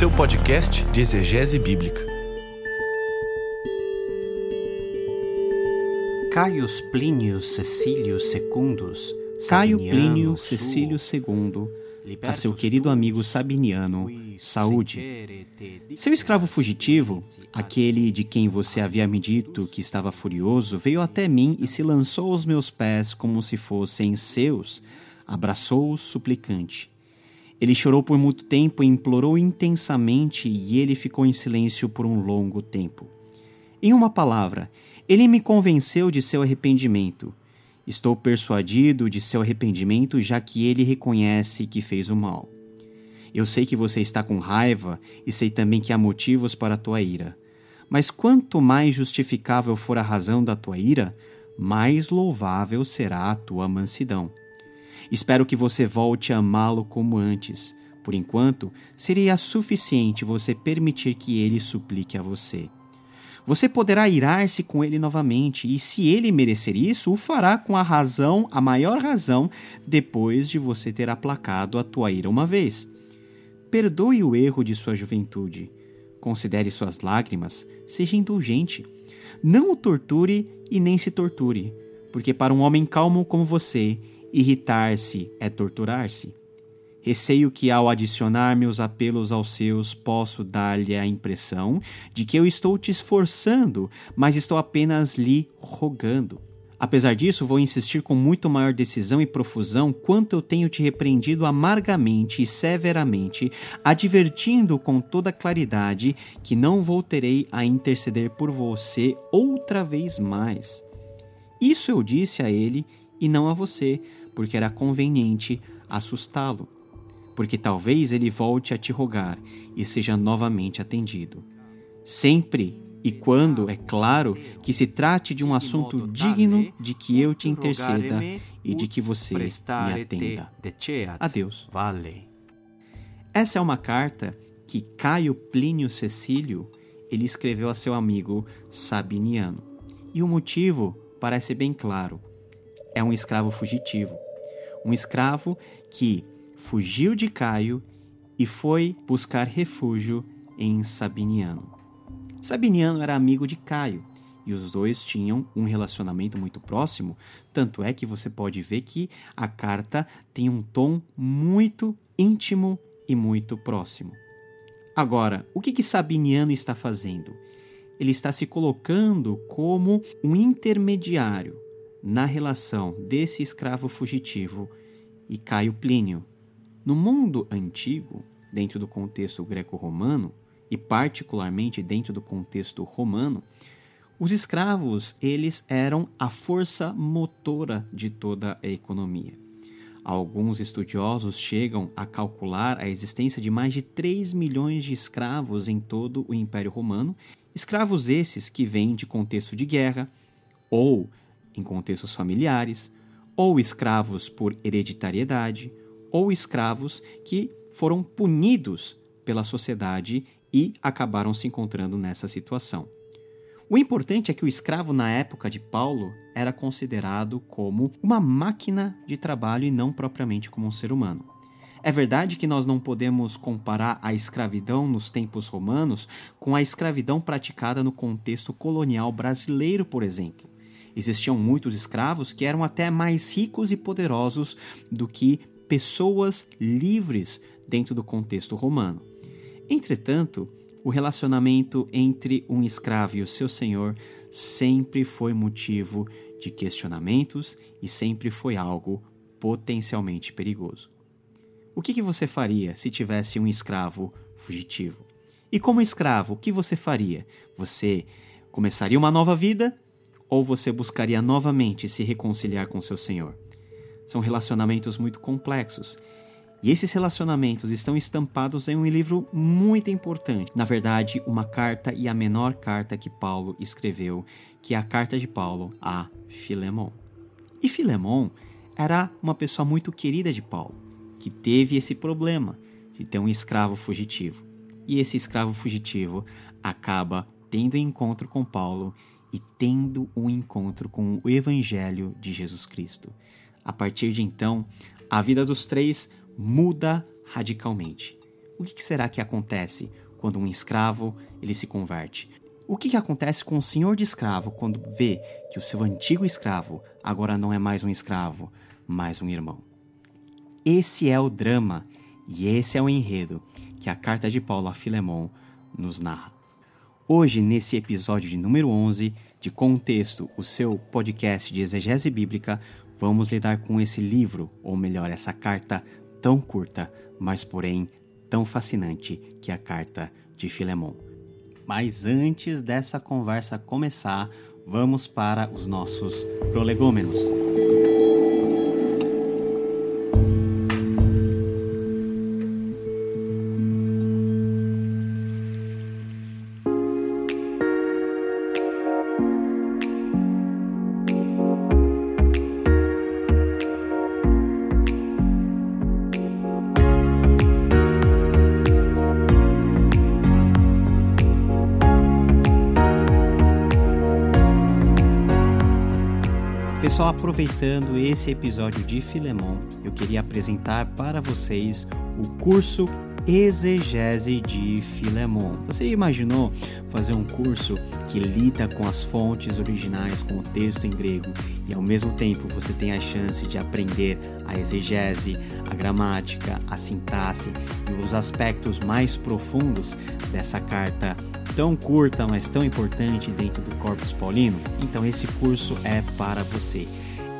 seu podcast de exegese bíblica. Caius Plínio Cecílio Secundus, Caio Plínio Cecílio II, a seu querido amigo Sabiniano, saúde. Seu escravo fugitivo, aquele de quem você havia me dito que estava furioso, veio até mim e se lançou aos meus pés como se fossem seus, abraçou-os suplicante. Ele chorou por muito tempo e implorou intensamente, e ele ficou em silêncio por um longo tempo. Em uma palavra, ele me convenceu de seu arrependimento. Estou persuadido de seu arrependimento, já que ele reconhece que fez o mal. Eu sei que você está com raiva e sei também que há motivos para a tua ira. Mas quanto mais justificável for a razão da tua ira, mais louvável será a tua mansidão. Espero que você volte a amá-lo como antes. Por enquanto, seria suficiente você permitir que ele suplique a você. Você poderá irar-se com ele novamente, e se ele merecer isso, o fará com a razão, a maior razão, depois de você ter aplacado a tua ira uma vez. Perdoe o erro de sua juventude. Considere suas lágrimas, seja indulgente. Não o torture e nem se torture, porque para um homem calmo como você, irritar-se é torturar-se. Receio que, ao adicionar meus apelos aos seus, posso dar-lhe a impressão de que eu estou te esforçando, mas estou apenas lhe rogando. Apesar disso, vou insistir com muito maior decisão e profusão quanto eu tenho te repreendido amargamente e severamente, advertindo com toda claridade que não voltarei a interceder por você outra vez mais. Isso eu disse a ele e não a você, porque era conveniente assustá-lo porque talvez ele volte a te rogar e seja novamente atendido. Sempre e quando, é claro, que se trate de um assunto digno de que eu te interceda e de que você me atenda. Adeus. Vale. Essa é uma carta que Caio Plínio Cecílio ele escreveu a seu amigo Sabiniano. E o motivo parece bem claro. É um escravo fugitivo. Um escravo que fugiu de Caio e foi buscar refúgio em Sabiniano. Sabiniano era amigo de Caio e os dois tinham um relacionamento muito próximo, tanto é que você pode ver que a carta tem um tom muito íntimo e muito próximo. Agora, o que, que Sabiniano está fazendo? Ele está se colocando como um intermediário na relação desse escravo fugitivo e Caio Plínio, no mundo antigo, dentro do contexto greco-romano, e particularmente dentro do contexto romano, os escravos, eles eram a força motora de toda a economia. Alguns estudiosos chegam a calcular a existência de mais de 3 milhões de escravos em todo o Império Romano, escravos esses que vêm de contexto de guerra, ou em contextos familiares, ou escravos por hereditariedade, ou escravos que foram punidos pela sociedade e acabaram se encontrando nessa situação. O importante é que o escravo na época de Paulo era considerado como uma máquina de trabalho e não propriamente como um ser humano. É verdade que nós não podemos comparar a escravidão nos tempos romanos com a escravidão praticada no contexto colonial brasileiro, por exemplo. Existiam muitos escravos que eram até mais ricos e poderosos do que pessoas livres dentro do contexto romano. Entretanto, o relacionamento entre um escravo e o seu senhor sempre foi motivo de questionamentos e sempre foi algo potencialmente perigoso. O que, que você faria se tivesse um escravo fugitivo? E como escravo, o que você faria? Você começaria uma nova vida ou você buscaria novamente se reconciliar com seu senhor? São relacionamentos muito complexos. E esses relacionamentos estão estampados em um livro muito importante. Na verdade, uma carta e a menor carta que Paulo escreveu, que é a carta de Paulo a Filemon. E Filemon era uma pessoa muito querida de Paulo, que teve esse problema de ter um escravo fugitivo. E esse escravo fugitivo acaba tendo encontro com Paulo e tendo um encontro com o Evangelho de Jesus Cristo. A partir de então, a vida dos três muda radicalmente. O que será que acontece quando um escravo ele se converte? O que, que acontece com o senhor de escravo quando vê que o seu antigo escravo agora não é mais um escravo, mas um irmão? Esse é o drama e esse é o enredo que a carta de Paulo a Filemon nos narra. Hoje, nesse episódio de número 11 de Contexto, o seu podcast de exegese bíblica, vamos lidar com esse livro, ou melhor, essa carta tão curta, mas porém tão fascinante que é a carta de Filemon. Mas antes dessa conversa começar, vamos para os nossos prolegômenos. Pessoal, aproveitando esse episódio de Filemon, eu queria apresentar para vocês o curso Exegese de Filemon. Você imaginou fazer um curso que lida com as fontes originais, com o texto em grego, e ao mesmo tempo você tem a chance de aprender a exegese, a gramática, a sintaxe e os aspectos mais profundos dessa carta tão curta, mas tão importante dentro do Corpus Paulino? Então esse curso é para você.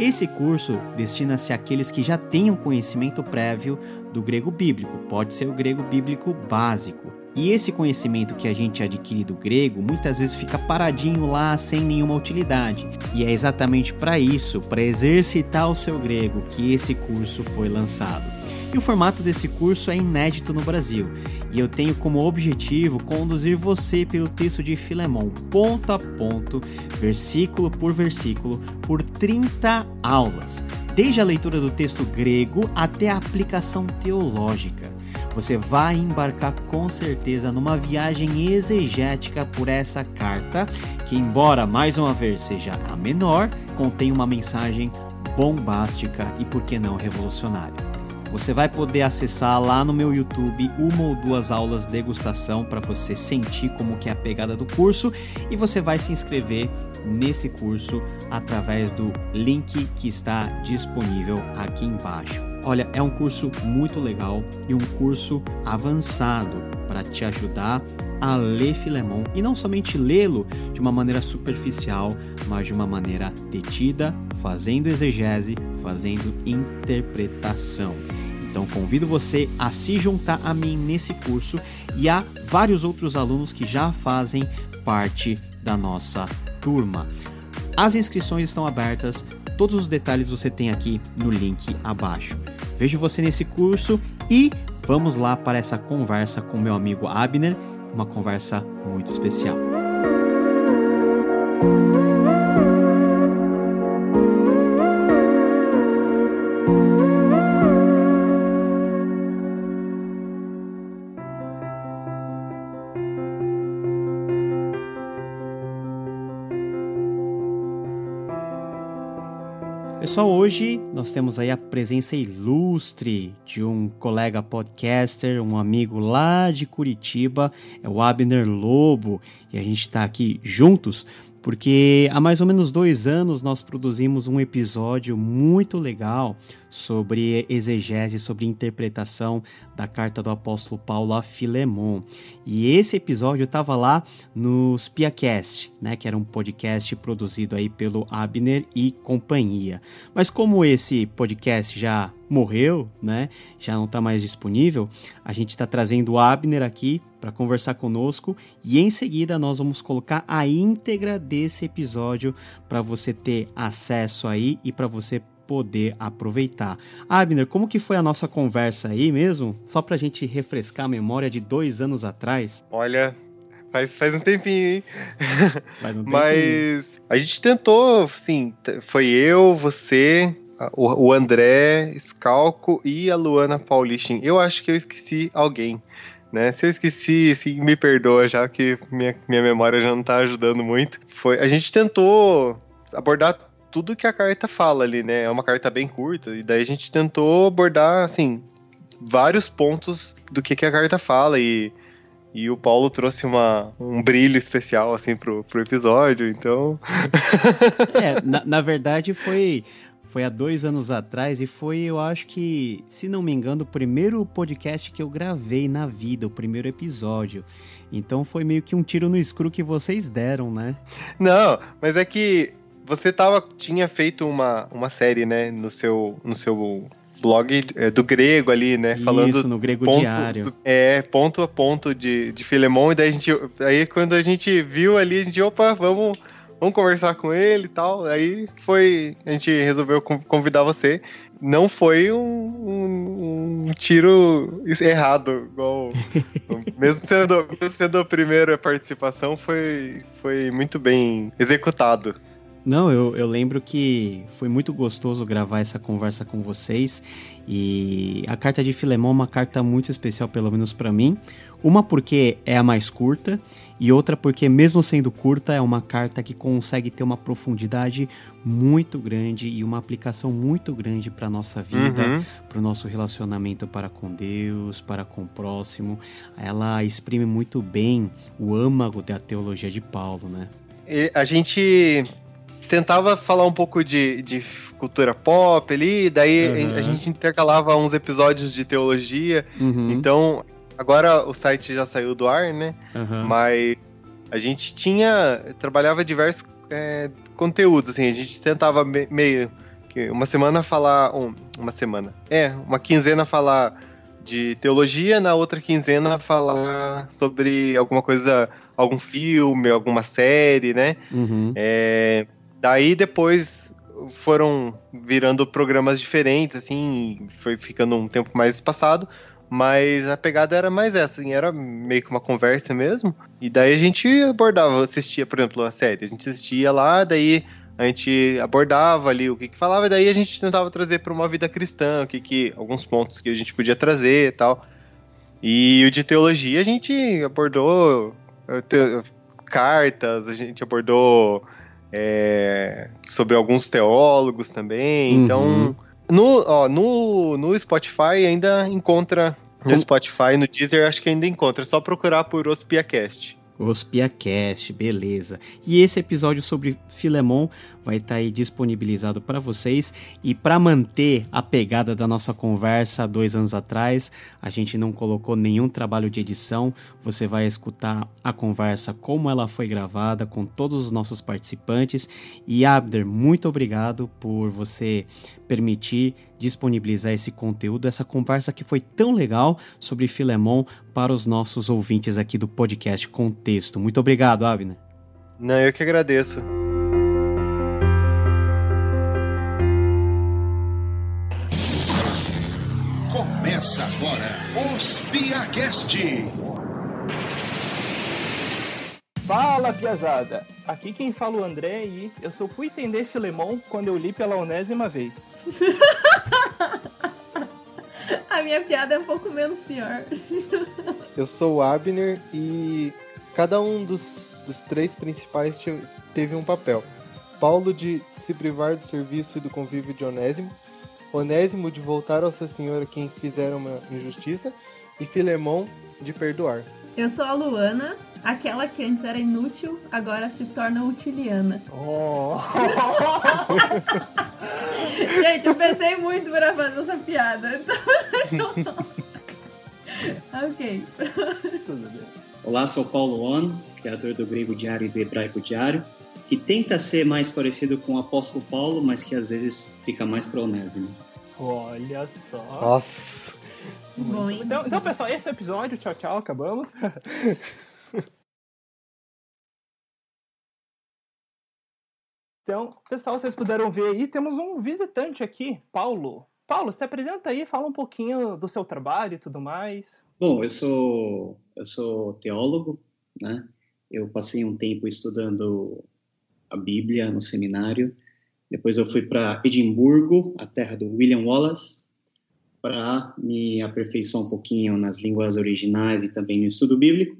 Esse curso destina-se àqueles que já têm um conhecimento prévio do grego bíblico, pode ser o grego bíblico básico. E esse conhecimento que a gente adquire do grego muitas vezes fica paradinho lá sem nenhuma utilidade. E é exatamente para isso, para exercitar o seu grego, que esse curso foi lançado. E o formato desse curso é inédito no Brasil. E eu tenho como objetivo conduzir você pelo texto de Filemão, ponto a ponto, versículo por versículo, por 30 aulas, desde a leitura do texto grego até a aplicação teológica. Você vai embarcar com certeza numa viagem exegética por essa carta, que, embora mais uma vez seja a menor, contém uma mensagem bombástica e, por que não, revolucionária. Você vai poder acessar lá no meu YouTube uma ou duas aulas degustação para você sentir como que é a pegada do curso e você vai se inscrever nesse curso através do link que está disponível aqui embaixo. Olha, é um curso muito legal e um curso avançado para te ajudar a ler Filemão e não somente lê-lo de uma maneira superficial, mas de uma maneira detida, fazendo exegese, fazendo interpretação. Então convido você a se juntar a mim nesse curso e há vários outros alunos que já fazem parte da nossa turma. As inscrições estão abertas, todos os detalhes você tem aqui no link abaixo. Vejo você nesse curso e vamos lá para essa conversa com meu amigo Abner, uma conversa muito especial. Pessoal, hoje nós temos aí a presença ilustre de um colega podcaster, um amigo lá de Curitiba, é o Abner Lobo, e a gente está aqui juntos porque há mais ou menos dois anos nós produzimos um episódio muito legal sobre exegese, sobre interpretação da carta do apóstolo Paulo a Filemon. E esse episódio estava lá no Spiacast, né, que era um podcast produzido aí pelo Abner e companhia. Mas como esse podcast já morreu, né? Já não está mais disponível. A gente está trazendo o Abner aqui para conversar conosco e em seguida nós vamos colocar a íntegra desse episódio para você ter acesso aí e para você poder aproveitar. Abner, como que foi a nossa conversa aí mesmo? Só para a gente refrescar a memória de dois anos atrás. Olha, Faz, faz um tempinho, hein? Faz um tempinho. Mas a gente tentou, sim, foi eu, você, o, André Scalco e a Luana Paulistin. Eu acho que eu esqueci alguém. Né? Se eu esqueci, assim, me perdoa já que minha, minha memória já não tá ajudando muito. Foi, a gente tentou abordar tudo que a carta fala ali, né? É uma carta bem curta, e daí a gente tentou abordar, assim, vários pontos do que, que a carta fala e e o Paulo trouxe uma, um brilho especial, assim, pro, pro episódio, então. é, na, na verdade foi. Foi há dois anos atrás e foi, eu acho que, se não me engano, o primeiro podcast que eu gravei na vida, o primeiro episódio. Então foi meio que um tiro no escuro que vocês deram, né? Não, mas é que você tava, tinha feito uma, uma série, né, no seu, no seu blog é, do grego ali, né? Isso, falando no grego ponto, diário. É, ponto a ponto de, de Filemon, e daí a gente. Aí quando a gente viu ali, a gente, opa, vamos, vamos conversar com ele e tal. Aí foi. A gente resolveu convidar você. Não foi um, um, um tiro errado, igual. mesmo, sendo, mesmo sendo a primeira participação, foi, foi muito bem executado. Não, eu, eu lembro que foi muito gostoso gravar essa conversa com vocês e a carta de Filemão é uma carta muito especial, pelo menos para mim. Uma porque é a mais curta e outra porque, mesmo sendo curta, é uma carta que consegue ter uma profundidade muito grande e uma aplicação muito grande para nossa vida, uhum. para o nosso relacionamento para com Deus, para com o próximo. Ela exprime muito bem o âmago da teologia de Paulo, né? E a gente tentava falar um pouco de, de cultura pop ali, daí uhum. a gente intercalava uns episódios de teologia. Uhum. Então, agora o site já saiu do ar, né? Uhum. Mas a gente tinha. trabalhava diversos é, conteúdos, assim, a gente tentava me, meio. que Uma semana falar. Um, uma semana. É, uma quinzena falar de teologia, na outra quinzena falar sobre alguma coisa, algum filme, alguma série, né? Uhum. É, Daí depois foram virando programas diferentes, assim, foi ficando um tempo mais espaçado, mas a pegada era mais essa, assim, era meio que uma conversa mesmo. E daí a gente abordava, assistia, por exemplo, a série, a gente assistia lá, daí a gente abordava ali o que, que falava, e daí a gente tentava trazer para uma vida cristã, o que, que alguns pontos que a gente podia trazer e tal. E o de teologia a gente abordou eh, te, cartas, a gente abordou é, sobre alguns teólogos também. Uhum. Então, no, ó, no, no Spotify ainda encontra. No Spotify, no Deezer, acho que ainda encontra. É só procurar por OspiaCast. OspiaCast, beleza. E esse episódio sobre Filemon vai estar tá aí disponibilizado para vocês. E para manter a pegada da nossa conversa dois anos atrás, a gente não colocou nenhum trabalho de edição. Você vai escutar a conversa como ela foi gravada com todos os nossos participantes. E Abder, muito obrigado por você permitir disponibilizar esse conteúdo, essa conversa que foi tão legal sobre Filemon para os nossos ouvintes aqui do podcast Contexto. Muito obrigado, Abner. Não, eu que agradeço. Começa agora os Piacast. Fala, piazada! Aqui quem fala o André e eu só fui entender Filemon quando eu li pela onésima vez. A minha piada é um pouco menos pior. Eu sou o Abner e cada um dos, dos três principais teve um papel. Paulo de se privar do serviço e do convívio de Onésimo, Onésimo de voltar ao seu senhor a quem fizeram uma injustiça e Filemão de perdoar. Eu sou a Luana, aquela que antes era inútil, agora se torna utiliana. Oh. Gente, eu pensei muito para fazer essa piada. Então... ok. Olá, sou Paulo On, criador do grego diário e do hebraico diário, que tenta ser mais parecido com o apóstolo Paulo, mas que às vezes fica mais para Onésimo. Olha só. Nossa. Bom, então, então, pessoal, esse é o episódio. Tchau, tchau. Acabamos. Então, pessoal, vocês puderam ver aí, temos um visitante aqui, Paulo. Paulo, se apresenta aí, fala um pouquinho do seu trabalho e tudo mais. Bom, eu sou eu sou teólogo, né? Eu passei um tempo estudando a Bíblia no seminário. Depois eu fui para Edimburgo, a terra do William Wallace, para me aperfeiçoar um pouquinho nas línguas originais e também no estudo bíblico.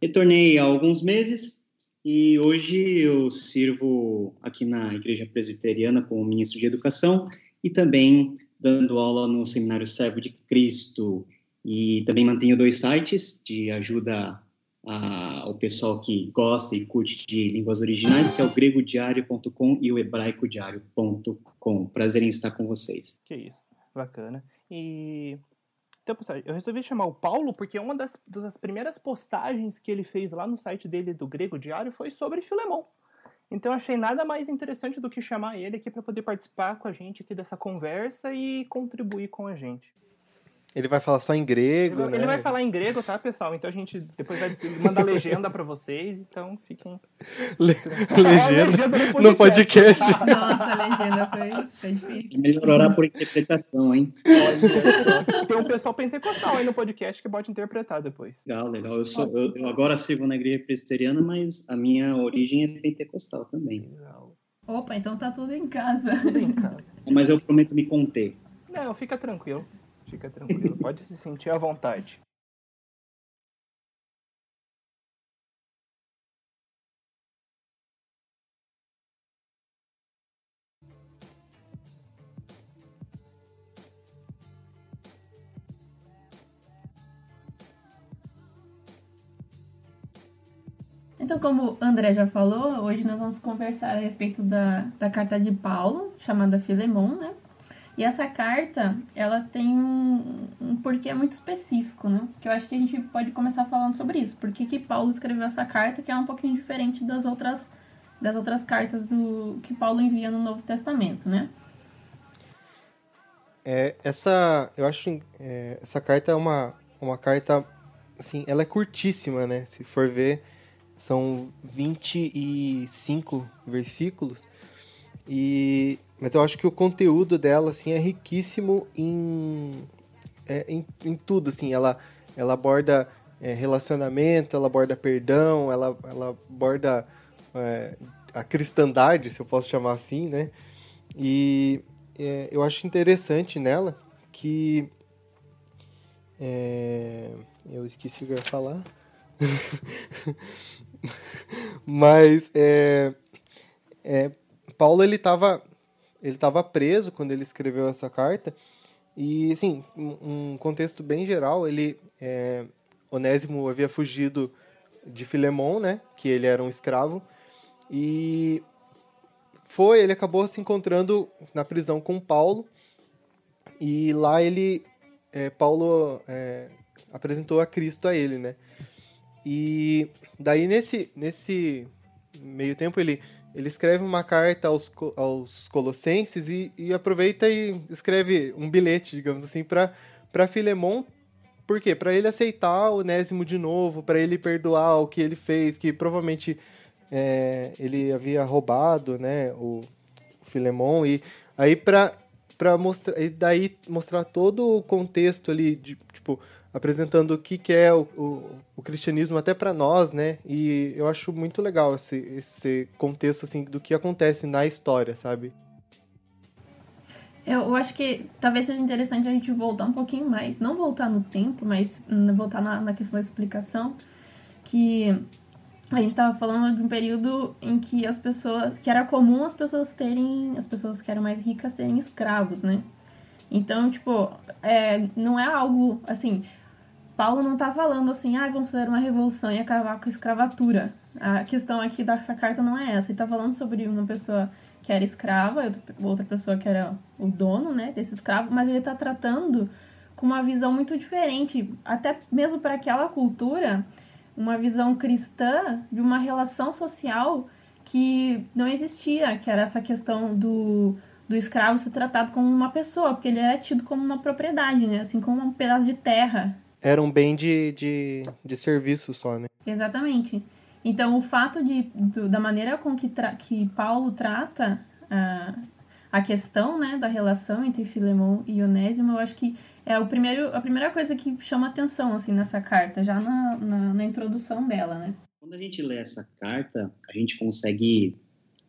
Retornei há alguns meses e hoje eu sirvo aqui na Igreja Presbiteriana como ministro de Educação e também dando aula no Seminário Servo de Cristo e também mantenho dois sites de ajuda ao pessoal que gosta e curte de línguas originais, que é o gregodiário.com e o hebraicodiário.com. Prazer em estar com vocês. Que isso, bacana. E então, pessoal, eu resolvi chamar o Paulo porque uma das, das primeiras postagens que ele fez lá no site dele do Grego Diário foi sobre Filemon. Então achei nada mais interessante do que chamar ele aqui para poder participar com a gente aqui dessa conversa e contribuir com a gente. Ele vai falar só em grego, ele, né? Ele vai falar em grego, tá, pessoal? Então a gente depois vai mandar legenda para vocês, então fiquem... Le legenda, é, legenda no podcast. No podcast. Nossa, a legenda foi, foi difícil. Melhor orar por interpretação, hein? Tem um pessoal pentecostal aí no podcast que pode interpretar depois. Legal, legal. Eu, sou, eu, eu agora sigo na igreja presbiteriana, mas a minha origem é pentecostal também. Legal. Opa, então tá tudo em casa. Tudo em casa. Mas eu prometo me conter. Não, fica tranquilo. Fica tranquilo, pode se sentir à vontade. Então, como o André já falou, hoje nós vamos conversar a respeito da, da carta de Paulo, chamada Filemon, né? E essa carta, ela tem um, um porquê muito específico, né? Que eu acho que a gente pode começar falando sobre isso. Por que, que Paulo escreveu essa carta, que é um pouquinho diferente das outras, das outras cartas do que Paulo envia no Novo Testamento, né? É, essa, eu acho, é, essa carta é uma, uma carta, assim, ela é curtíssima, né? Se for ver, são 25 versículos. E mas eu acho que o conteúdo dela, assim, é riquíssimo em, é, em, em, tudo, assim. Ela, ela aborda é, relacionamento, ela aborda perdão, ela, ela aborda é, a cristandade, se eu posso chamar assim, né? E é, eu acho interessante nela que... É, eu esqueci o que eu ia falar. Mas é, é, Paulo ele estava ele estava preso quando ele escreveu essa carta. E, assim, um contexto bem geral, ele, é, Onésimo havia fugido de Filemon, né, que ele era um escravo, e foi, ele acabou se encontrando na prisão com Paulo, e lá ele, é, Paulo é, apresentou a Cristo a ele, né, e daí nesse, nesse meio tempo ele ele escreve uma carta aos, aos colossenses e, e aproveita e escreve um bilhete, digamos assim, para Filemon. Por quê? Para ele aceitar o Onésimo de novo, para ele perdoar o que ele fez, que provavelmente é, ele havia roubado, né, o, o Filemon. E aí para para mostrar e daí mostrar todo o contexto ali de tipo apresentando o que, que é o, o, o cristianismo até para nós, né? E eu acho muito legal esse, esse contexto assim do que acontece na história, sabe? Eu, acho que talvez seja interessante a gente voltar um pouquinho mais, não voltar no tempo, mas voltar na, na questão da explicação, que a gente estava falando de um período em que as pessoas, que era comum as pessoas terem, as pessoas que eram mais ricas terem escravos, né? Então, tipo, é, não é algo assim, Paulo não está falando assim, ah, vamos fazer uma revolução e acabar com a escravatura. A questão aqui dessa carta não é essa. Ele está falando sobre uma pessoa que era escrava, outra pessoa que era o dono, né, desse escravo, mas ele está tratando com uma visão muito diferente, até mesmo para aquela cultura, uma visão cristã de uma relação social que não existia, que era essa questão do, do escravo ser tratado como uma pessoa, porque ele era tido como uma propriedade, né, assim como um pedaço de terra era um bem de, de, de serviço só, né? Exatamente. Então, o fato de, do, da maneira com que, que Paulo trata a, a questão né, da relação entre Filemão e Onésimo, eu acho que é o primeiro, a primeira coisa que chama atenção assim, nessa carta, já na, na, na introdução dela, né? Quando a gente lê essa carta, a gente consegue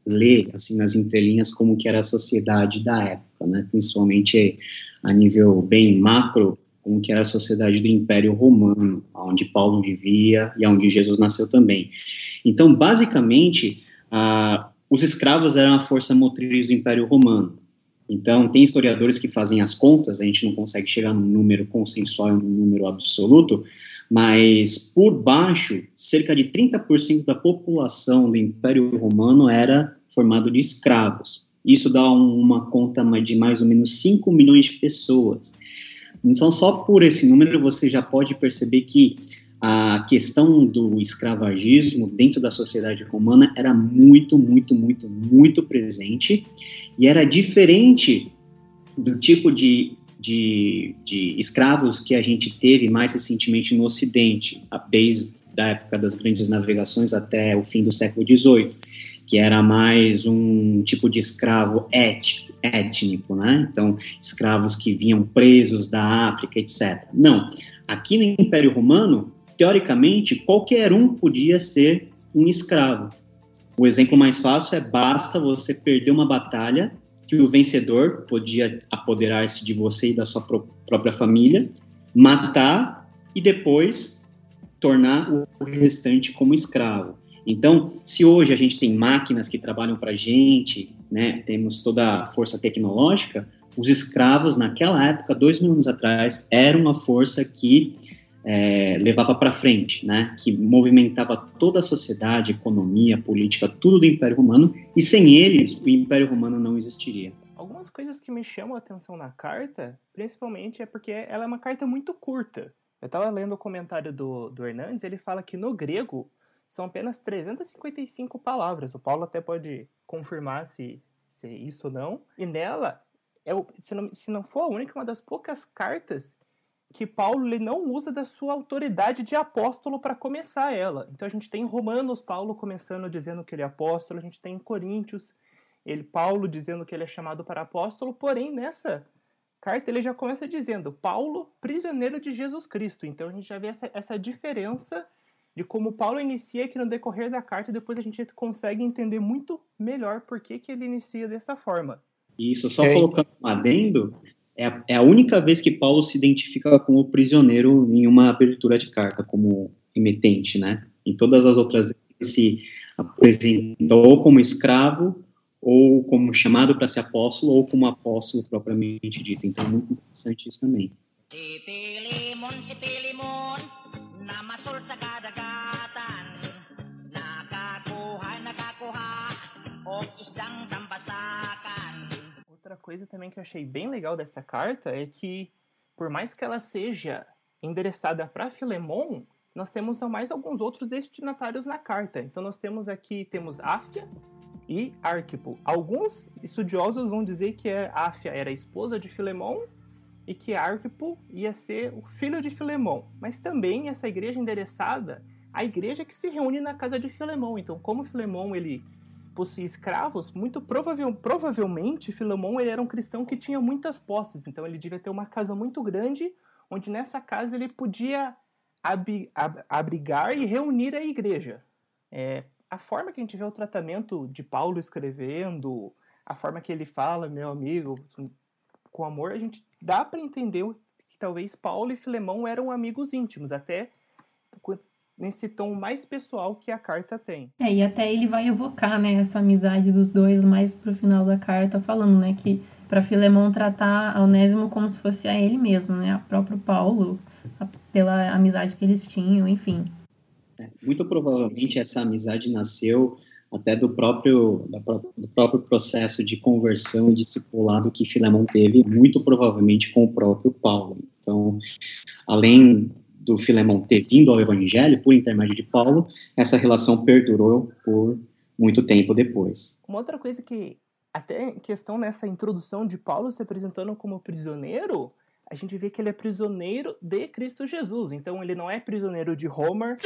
ler assim nas entrelinhas como que era a sociedade da época, né? Principalmente a nível bem macro, como que era a sociedade do Império Romano, onde Paulo vivia e onde Jesus nasceu também. Então, basicamente, ah, os escravos eram a força motriz do Império Romano. Então, tem historiadores que fazem as contas, a gente não consegue chegar num número consensual, num número absoluto, mas por baixo, cerca de 30% da população do Império Romano era formado de escravos. Isso dá uma conta de mais ou menos 5 milhões de pessoas. Então, só por esse número você já pode perceber que a questão do escravagismo dentro da sociedade romana era muito, muito, muito, muito presente. E era diferente do tipo de, de, de escravos que a gente teve mais recentemente no Ocidente, desde a época das grandes navegações até o fim do século XVIII, que era mais um tipo de escravo étnico, étnico, né? Então, escravos que vinham presos da África, etc. Não, aqui no Império Romano, teoricamente, qualquer um podia ser um escravo. O exemplo mais fácil é basta você perder uma batalha que o vencedor podia apoderar-se de você e da sua pró própria família, matar e depois tornar o restante como escravo. Então, se hoje a gente tem máquinas que trabalham para a gente, né, temos toda a força tecnológica, os escravos naquela época, dois mil anos atrás, eram uma força que é, levava para frente, né, que movimentava toda a sociedade, economia, política, tudo do Império Romano, e sem eles o Império Romano não existiria. Algumas coisas que me chamam a atenção na carta, principalmente é porque ela é uma carta muito curta. Eu estava lendo o comentário do, do Hernandes, ele fala que no grego são apenas 355 palavras. O Paulo até pode confirmar se, se é isso ou não. E nela, é se, não, se não for a única, uma das poucas cartas que Paulo ele não usa da sua autoridade de apóstolo para começar ela. Então a gente tem em Romanos Paulo começando dizendo que ele é apóstolo, a gente tem em Coríntios ele Paulo dizendo que ele é chamado para apóstolo, porém nessa carta ele já começa dizendo Paulo, prisioneiro de Jesus Cristo. Então a gente já vê essa, essa diferença de como Paulo inicia que no decorrer da carta depois a gente consegue entender muito melhor por que, que ele inicia dessa forma. Isso, só colocando um adendo, é a, é a única vez que Paulo se identifica como prisioneiro em uma abertura de carta, como remetente, né? Em todas as outras vezes ele se apresentou como escravo, ou como chamado para ser apóstolo, ou como apóstolo propriamente dito. Então é muito interessante isso também. Coisa também que eu achei bem legal dessa carta é que, por mais que ela seja endereçada para Filemon, nós temos mais alguns outros destinatários na carta. Então nós temos aqui temos Áfia e Arquipo. Alguns estudiosos vão dizer que Áfia era a esposa de Filemon e que Arquipo ia ser o filho de Filemon. Mas também essa igreja endereçada a igreja que se reúne na casa de Filemon. Então, como Filemon ele possuía escravos, muito provavel, provavelmente Filemon ele era um cristão que tinha muitas posses, então ele devia ter uma casa muito grande, onde nessa casa ele podia ab, ab, abrigar e reunir a igreja. É, a forma que a gente vê o tratamento de Paulo escrevendo, a forma que ele fala, meu amigo, com amor, a gente dá para entender que talvez Paulo e Filemão eram amigos íntimos, até nesse tom mais pessoal que a carta tem. É, e até ele vai evocar, né, essa amizade dos dois mais pro final da carta, falando, né, que para Filemão tratar a Onésimo como se fosse a ele mesmo, né, a próprio Paulo, a, pela amizade que eles tinham, enfim. É, muito provavelmente essa amizade nasceu até do próprio, do próprio processo de conversão e discipulado que Filemão teve, muito provavelmente com o próprio Paulo. Então, além do Filemão ter vindo ao Evangelho por intermédio de Paulo, essa relação perdurou por muito tempo depois. Uma outra coisa que, até questão nessa introdução de Paulo se apresentando como prisioneiro, a gente vê que ele é prisioneiro de Cristo Jesus. Então ele não é prisioneiro de Roma,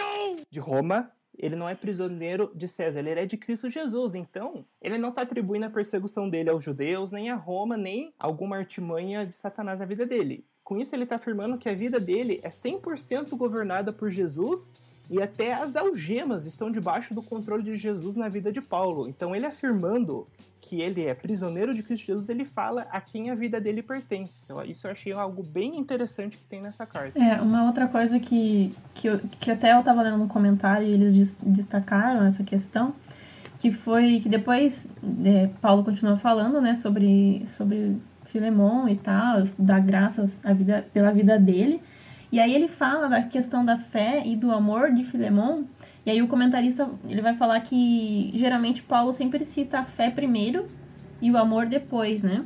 de Roma, ele não é prisioneiro de César, ele é de Cristo Jesus. Então, ele não está atribuindo a perseguição dele aos judeus, nem a Roma, nem alguma artimanha de Satanás na vida dele. Com isso, ele está afirmando que a vida dele é 100% governada por Jesus e até as algemas estão debaixo do controle de Jesus na vida de Paulo. Então, ele afirmando que ele é prisioneiro de Cristo Jesus, ele fala a quem a vida dele pertence. Então, isso eu achei algo bem interessante que tem nessa carta. É, uma outra coisa que, que, eu, que até eu estava lendo no comentário e eles destacaram essa questão que foi que depois é, Paulo continua falando, né, sobre sobre Filemon e tal, dá graças à vida, pela vida dele. E aí ele fala da questão da fé e do amor de Filemon. E aí o comentarista ele vai falar que geralmente Paulo sempre cita a fé primeiro e o amor depois, né?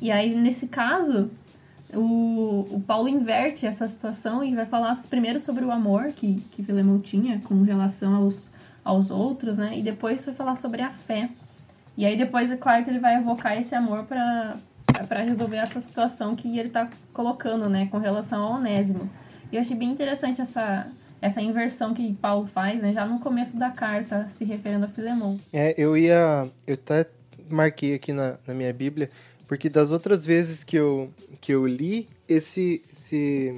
E aí nesse caso o, o Paulo inverte essa situação e vai falar primeiro sobre o amor que, que Filemon tinha com relação aos, aos outros, né? E depois vai falar sobre a fé. E aí depois é claro que ele vai evocar esse amor para para resolver essa situação que ele está colocando, né, com relação ao Onésimo. E eu achei bem interessante essa essa inversão que Paulo faz, né, já no começo da carta, se referindo a Filemon. É, eu ia, eu até marquei aqui na, na minha Bíblia, porque das outras vezes que eu que eu li esse esse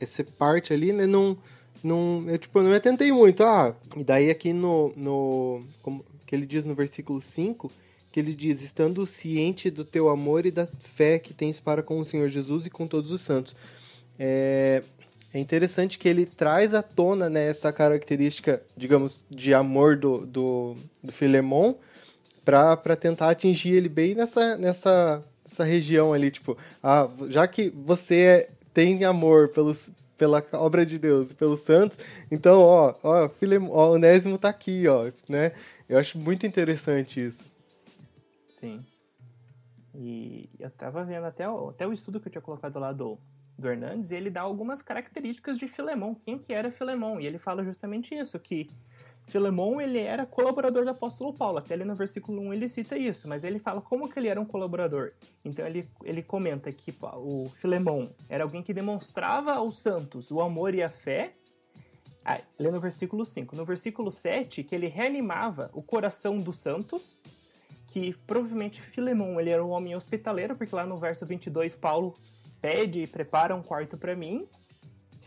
essa parte ali, né, não não, eu tipo, não me atentei muito. Ah, e daí aqui no no como que ele diz no versículo 5, que ele diz: estando ciente do teu amor e da fé que tens para com o Senhor Jesus e com todos os santos. É, é interessante que ele traz à tona né, essa característica, digamos, de amor do, do, do Filemon para tentar atingir ele bem nessa, nessa, nessa região ali. Tipo, ah, já que você é, tem amor pelos, pela obra de Deus, pelos santos, então, ó, ó, Filemon, ó, Onésimo tá aqui, ó, né? Eu acho muito interessante isso. Sim. E eu tava vendo até o, até o estudo que eu tinha colocado lá do, do Hernandes, e ele dá algumas características de Filemon, quem que era Filemon, e ele fala justamente isso, que Filemon ele era colaborador do apóstolo Paulo, até ali no versículo 1 ele cita isso, mas ele fala como que ele era um colaborador. Então ele, ele comenta que o Filemon era alguém que demonstrava aos santos o amor e a fé, ah, lê no versículo 5. No versículo 7, que ele reanimava o coração dos santos que provavelmente Filemon ele era um homem hospitaleiro, porque lá no verso 22 Paulo pede e prepara um quarto para mim.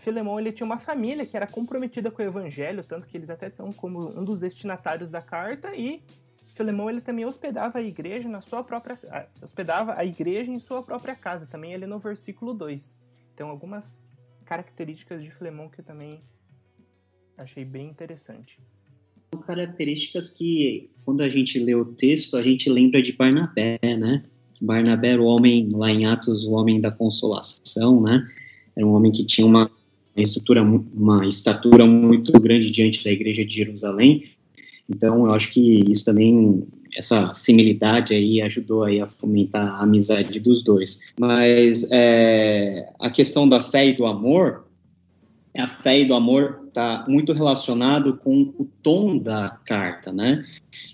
Filemon ele tinha uma família que era comprometida com o evangelho, tanto que eles até estão como um dos destinatários da carta e Filemon ele também hospedava a igreja na sua própria hospedava a igreja em sua própria casa, também ele no versículo 2. Então algumas características de Filemon que eu também achei bem interessante são características que, quando a gente lê o texto, a gente lembra de Barnabé, né? Barnabé era o homem, lá em Atos, o homem da consolação, né? Era um homem que tinha uma estrutura, uma estatura muito grande diante da igreja de Jerusalém. Então, eu acho que isso também, essa similitude aí ajudou aí a fomentar a amizade dos dois. Mas é, a questão da fé e do amor, a fé e do amor está muito relacionado com o tom da carta, né?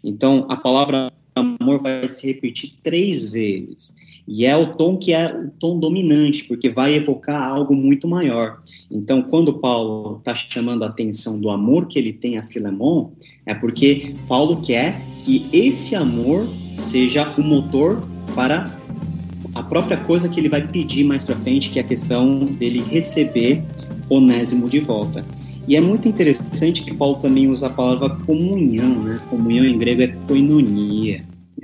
Então, a palavra amor vai se repetir três vezes. E é o tom que é o tom dominante, porque vai evocar algo muito maior. Então, quando Paulo está chamando a atenção do amor que ele tem a Filemon, é porque Paulo quer que esse amor seja o motor para a própria coisa que ele vai pedir mais para frente, que é a questão dele receber Onésimo de volta. E é muito interessante que Paulo também usa a palavra comunhão, né? Comunhão em grego é koinonia.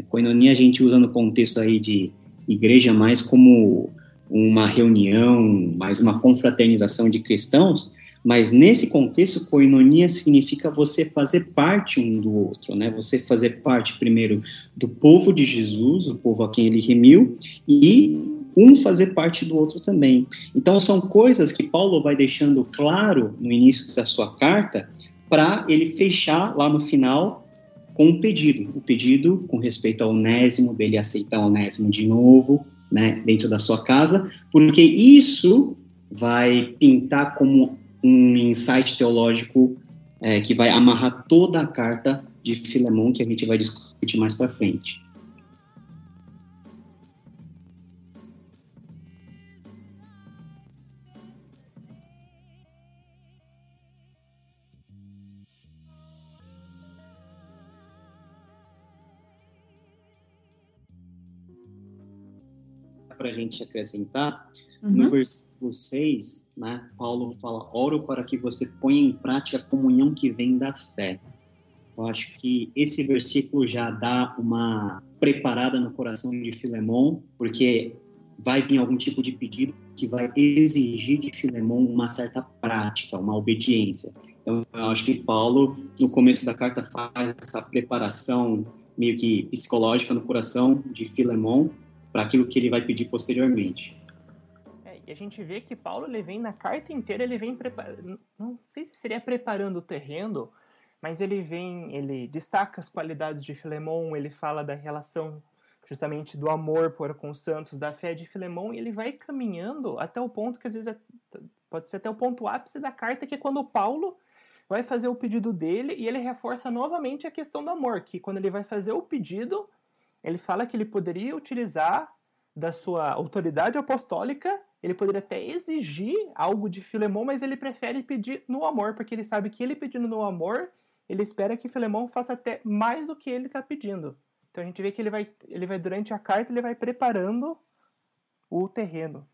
Koinonia a gente usa no contexto aí de igreja mais como uma reunião, mais uma confraternização de cristãos, mas nesse contexto, koinonia significa você fazer parte um do outro, né? Você fazer parte primeiro do povo de Jesus, o povo a quem ele remiu, e um fazer parte do outro também. Então, são coisas que Paulo vai deixando claro no início da sua carta, para ele fechar lá no final com um pedido. O pedido com respeito ao Onésimo, dele aceitar o Onésimo de novo, né, dentro da sua casa, porque isso vai pintar como um insight teológico é, que vai amarrar toda a carta de Filemão, que a gente vai discutir mais para frente. Para a gente acrescentar, uhum. no versículo 6, né, Paulo fala: Oro para que você ponha em prática a comunhão que vem da fé. Eu acho que esse versículo já dá uma preparada no coração de Filemon, porque vai vir algum tipo de pedido que vai exigir de Filemon uma certa prática, uma obediência. Então, eu acho que Paulo, no começo da carta, faz essa preparação meio que psicológica no coração de Filemon para aquilo que ele vai pedir posteriormente. É, e a gente vê que Paulo ele vem na carta inteira, ele vem preparando, não sei se seria preparando o terreno, mas ele vem, ele destaca as qualidades de Filemon, ele fala da relação justamente do amor por com os santos, da fé de Filemon, e ele vai caminhando até o ponto que às vezes é, pode ser até o ponto ápice da carta, que é quando Paulo vai fazer o pedido dele e ele reforça novamente a questão do amor, que quando ele vai fazer o pedido, ele fala que ele poderia utilizar da sua autoridade apostólica, ele poderia até exigir algo de Filemão, mas ele prefere pedir no amor, porque ele sabe que ele pedindo no amor, ele espera que Filemão faça até mais do que ele está pedindo. Então a gente vê que ele vai, ele vai durante a carta, ele vai preparando o terreno.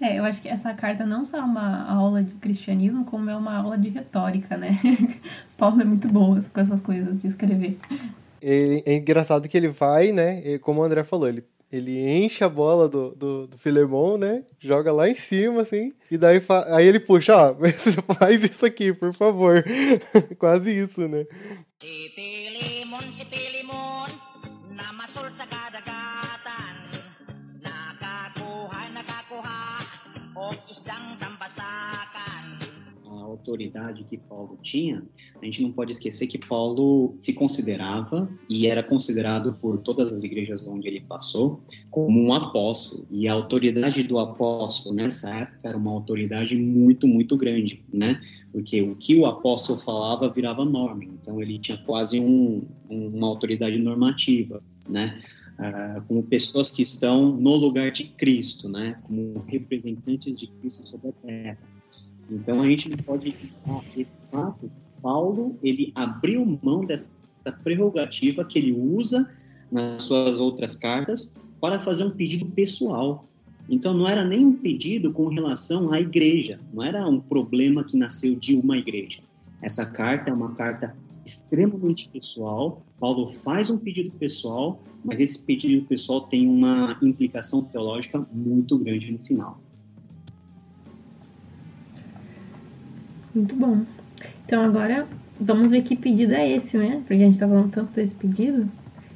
É, eu acho que essa carta não só é uma aula de cristianismo, como é uma aula de retórica, né? Paulo é muito bom com essas coisas de escrever. É, engraçado que ele vai, né? Como o André falou, ele, ele enche a bola do, do, do Filemon, né? Joga lá em cima, assim. E daí aí ele puxa, ó, faz isso aqui, por favor. Quase isso, né? Autoridade que Paulo tinha, a gente não pode esquecer que Paulo se considerava e era considerado por todas as igrejas onde ele passou como um apóstolo. E a autoridade do apóstolo nessa época era uma autoridade muito, muito grande, né? Porque o que o apóstolo falava virava norma. Então ele tinha quase um, uma autoridade normativa, né? Uh, como pessoas que estão no lugar de Cristo, né? Como representantes de Cristo sobre a terra. Então a gente não pode ignorar esse fato. Paulo ele abriu mão dessa prerrogativa que ele usa nas suas outras cartas para fazer um pedido pessoal. Então não era nem um pedido com relação à igreja, não era um problema que nasceu de uma igreja. Essa carta é uma carta extremamente pessoal. Paulo faz um pedido pessoal, mas esse pedido pessoal tem uma implicação teológica muito grande no final. Muito bom. Então agora vamos ver que pedido é esse, né? Porque a gente tá falando tanto desse pedido.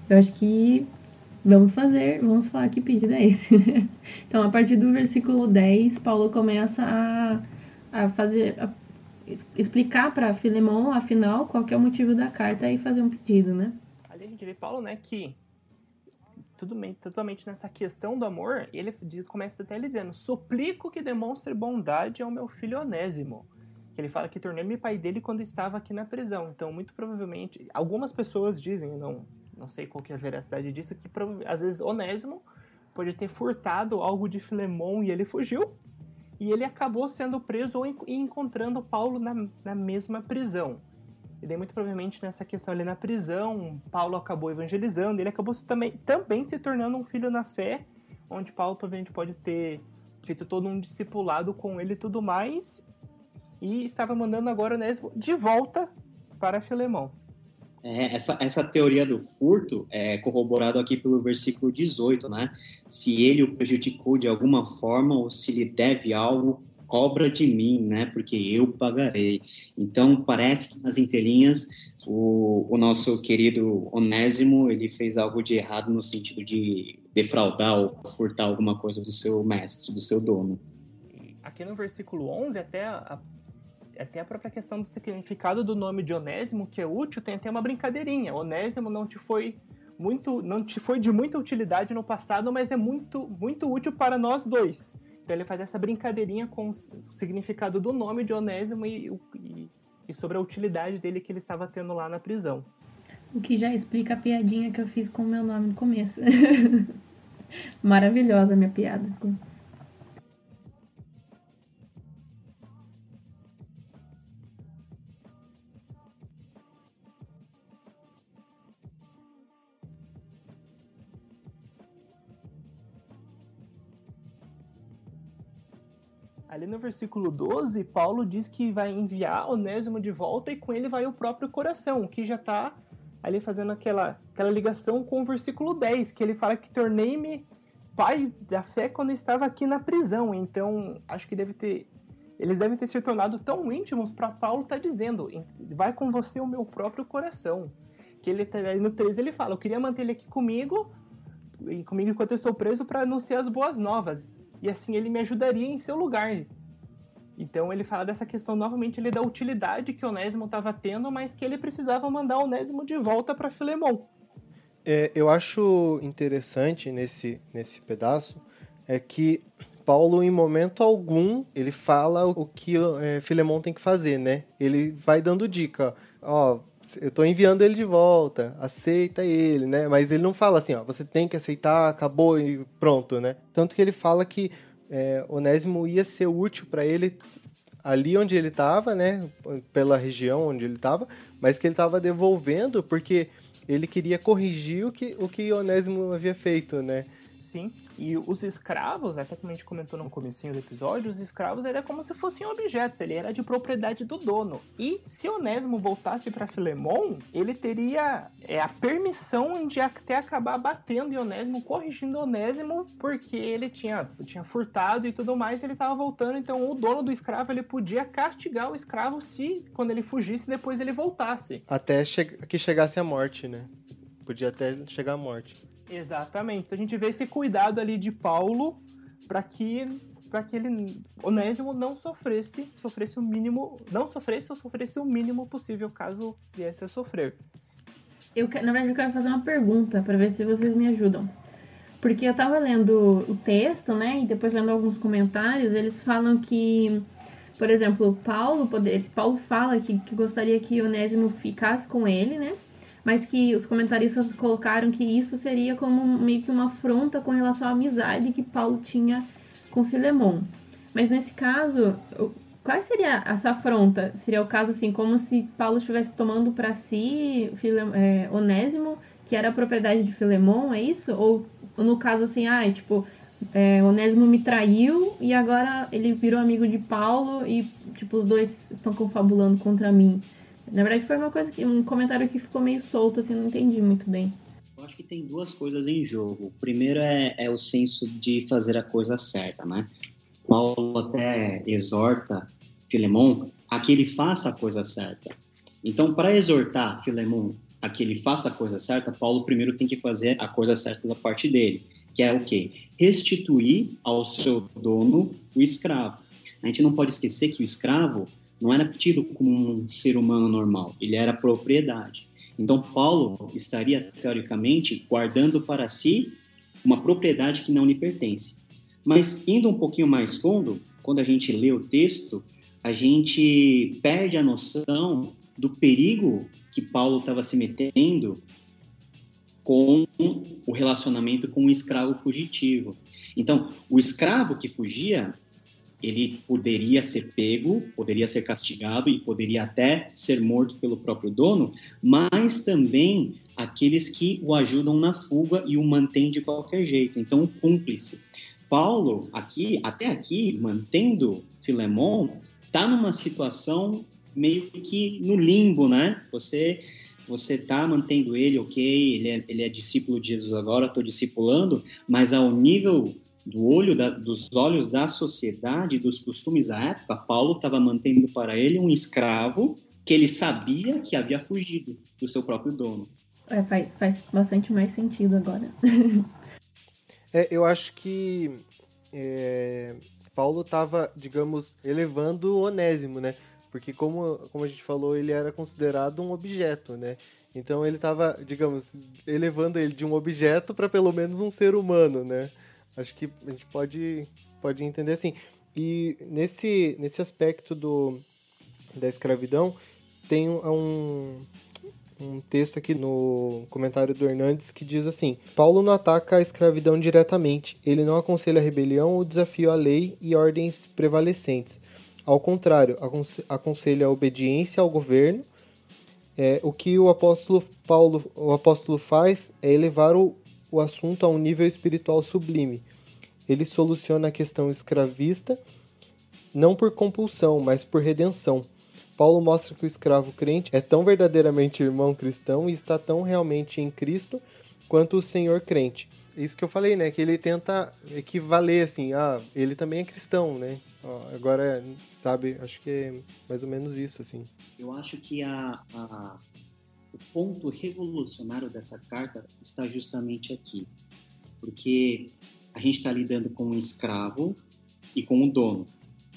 Eu acho que vamos fazer, vamos falar que pedido é esse. então, a partir do versículo 10, Paulo começa a, a fazer. A explicar para Filemão, afinal, qual é o motivo da carta e fazer um pedido, né? Ali a gente vê Paulo, né, que tudo bem, totalmente nessa questão do amor, ele começa até ele dizendo: Suplico que demonstre bondade ao meu filho Onésimo, que ele fala que tornei-me pai dele quando estava aqui na prisão. Então, muito provavelmente, algumas pessoas dizem, não, não sei qual que é a veracidade disso, que às vezes Onésimo pode ter furtado algo de Filemon e ele fugiu. E ele acabou sendo preso e encontrando Paulo na, na mesma prisão. E daí, muito provavelmente, nessa questão ali na prisão, Paulo acabou evangelizando, ele acabou também, também se tornando um filho na fé, onde Paulo provavelmente pode ter feito todo um discipulado com ele e tudo mais, e estava mandando agora Onésimo de volta para Filemão. É, essa, essa teoria do furto é corroborado aqui pelo versículo 18, né? Se ele o prejudicou de alguma forma ou se lhe deve algo, cobra de mim, né? Porque eu pagarei. Então, parece que nas entrelinhas o, o nosso querido Onésimo, ele fez algo de errado no sentido de defraudar ou furtar alguma coisa do seu mestre, do seu dono. Aqui no versículo 11, até a até a própria questão do significado do nome de Onésimo, que é útil, tem até uma brincadeirinha. Onésimo não te foi muito, não te foi de muita utilidade no passado, mas é muito, muito útil para nós dois. Então ele faz essa brincadeirinha com o significado do nome de Onésimo e, e, e sobre a utilidade dele que ele estava tendo lá na prisão. O que já explica a piadinha que eu fiz com o meu nome no começo. Maravilhosa a minha piada. Ali no versículo 12, Paulo diz que vai enviar Onésimo de volta e com ele vai o próprio coração, que já está ali fazendo aquela, aquela ligação com o versículo 10, que ele fala que tornei-me pai da fé quando estava aqui na prisão. Então, acho que deve ter eles devem ter se tornado tão íntimos para Paulo estar tá dizendo: vai com você o meu próprio coração. Que ele tá, no 13 ele fala: eu queria manter ele aqui comigo, comigo enquanto eu estou preso para anunciar as boas novas. E assim ele me ajudaria em seu lugar. Então ele fala dessa questão novamente ele da utilidade que Onésimo estava tendo, mas que ele precisava mandar Onésimo de volta para Filemão. É, eu acho interessante nesse, nesse pedaço é que Paulo, em momento algum, ele fala o que é, Filemão tem que fazer, né? Ele vai dando dica, ó, eu tô enviando ele de volta, aceita ele, né? Mas ele não fala assim, ó, você tem que aceitar, acabou e pronto, né? Tanto que ele fala que é, Onésimo ia ser útil para ele ali onde ele estava, né? Pela região onde ele estava, mas que ele estava devolvendo porque ele queria corrigir o que, o que Onésimo havia feito, né? Sim. E os escravos, até como a gente comentou no comecinho do episódio, os escravos era como se fossem objetos, ele era de propriedade do dono. E se Onésimo voltasse para Filemon, ele teria é, a permissão de até acabar batendo Onésimo, corrigindo Onésimo, porque ele tinha, tinha furtado e tudo mais, ele estava voltando, então o dono do escravo ele podia castigar o escravo se, quando ele fugisse, depois ele voltasse. Até che que chegasse a morte, né? Podia até chegar à morte. Exatamente. Então a gente vê esse cuidado ali de Paulo para que para que ele Onésimo não sofresse, sofresse o mínimo, não sofresse ou sofresse o mínimo possível caso viesse a sofrer. Eu, na verdade, eu quero fazer uma pergunta para ver se vocês me ajudam. Porque eu tava lendo o texto, né, e depois lendo alguns comentários, eles falam que, por exemplo, Paulo, Paulo fala que, que gostaria que Onésimo ficasse com ele, né, mas que os comentaristas colocaram que isso seria como meio que uma afronta com relação à amizade que Paulo tinha com Filemon. Mas nesse caso, qual seria essa afronta? Seria o caso assim, como se Paulo estivesse tomando para si é, Onésimo, que era a propriedade de Filemon, é isso? Ou no caso assim, ah, tipo, é, Onésimo me traiu e agora ele virou amigo de Paulo e, tipo, os dois estão confabulando contra mim. Na verdade, foi uma coisa que um comentário que ficou meio solto, assim, não entendi muito bem. Eu acho que tem duas coisas em jogo. O primeiro é, é o senso de fazer a coisa certa, né? Paulo até exorta Filemon a que ele faça a coisa certa. Então, para exortar Filemon a que ele faça a coisa certa, Paulo primeiro tem que fazer a coisa certa da parte dele, que é o quê? Restituir ao seu dono o escravo. A gente não pode esquecer que o escravo não era tido como um ser humano normal, ele era propriedade. Então, Paulo estaria, teoricamente, guardando para si uma propriedade que não lhe pertence. Mas, indo um pouquinho mais fundo, quando a gente lê o texto, a gente perde a noção do perigo que Paulo estava se metendo com o relacionamento com o escravo fugitivo. Então, o escravo que fugia, ele poderia ser pego, poderia ser castigado e poderia até ser morto pelo próprio dono, mas também aqueles que o ajudam na fuga e o mantêm de qualquer jeito. Então, o cúmplice. Paulo, aqui, até aqui, mantendo Filemon, está numa situação meio que no limbo, né? Você você está mantendo ele, ok, ele é, ele é discípulo de Jesus agora, estou discipulando, mas ao nível do olho da, dos olhos da sociedade, dos costumes da época, Paulo estava mantendo para ele um escravo que ele sabia que havia fugido do seu próprio dono. É, faz, faz bastante mais sentido agora. é, eu acho que é, Paulo estava, digamos, elevando o Onésimo, né? Porque como, como a gente falou, ele era considerado um objeto, né? Então ele estava, digamos, elevando ele de um objeto para pelo menos um ser humano, né? Acho que a gente pode, pode entender assim. E nesse, nesse aspecto do, da escravidão, tem um, um texto aqui no comentário do Hernandes que diz assim: Paulo não ataca a escravidão diretamente, ele não aconselha a rebelião ou desafio à lei e ordens prevalecentes. Ao contrário, aconselha a obediência ao governo. É, o que o apóstolo Paulo, o apóstolo faz é elevar o, o assunto a um nível espiritual sublime. Ele soluciona a questão escravista não por compulsão, mas por redenção. Paulo mostra que o escravo crente é tão verdadeiramente irmão cristão e está tão realmente em Cristo quanto o Senhor crente. isso que eu falei, né? Que ele tenta equivaler, assim, ah, ele também é cristão, né? Agora, sabe, acho que é mais ou menos isso, assim. Eu acho que a, a o ponto revolucionário dessa carta está justamente aqui. Porque a gente está lidando com um escravo e com o dono.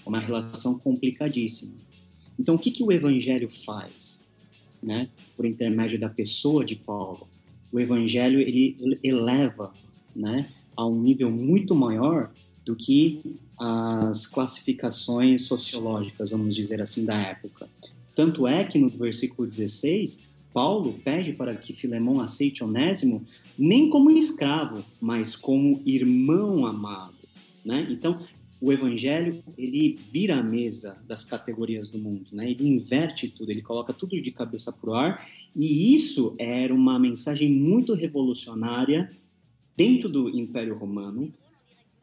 Uma relação complicadíssima. Então, o que, que o evangelho faz? Né? Por intermédio da pessoa de Paulo. O evangelho ele eleva né, a um nível muito maior do que as classificações sociológicas, vamos dizer assim, da época. Tanto é que no versículo 16, Paulo pede para que Filemão aceite Onésimo nem como escravo, mas como irmão amado, né? Então, o evangelho, ele vira a mesa das categorias do mundo, né? Ele inverte tudo, ele coloca tudo de cabeça para o ar, e isso era uma mensagem muito revolucionária dentro do Império Romano,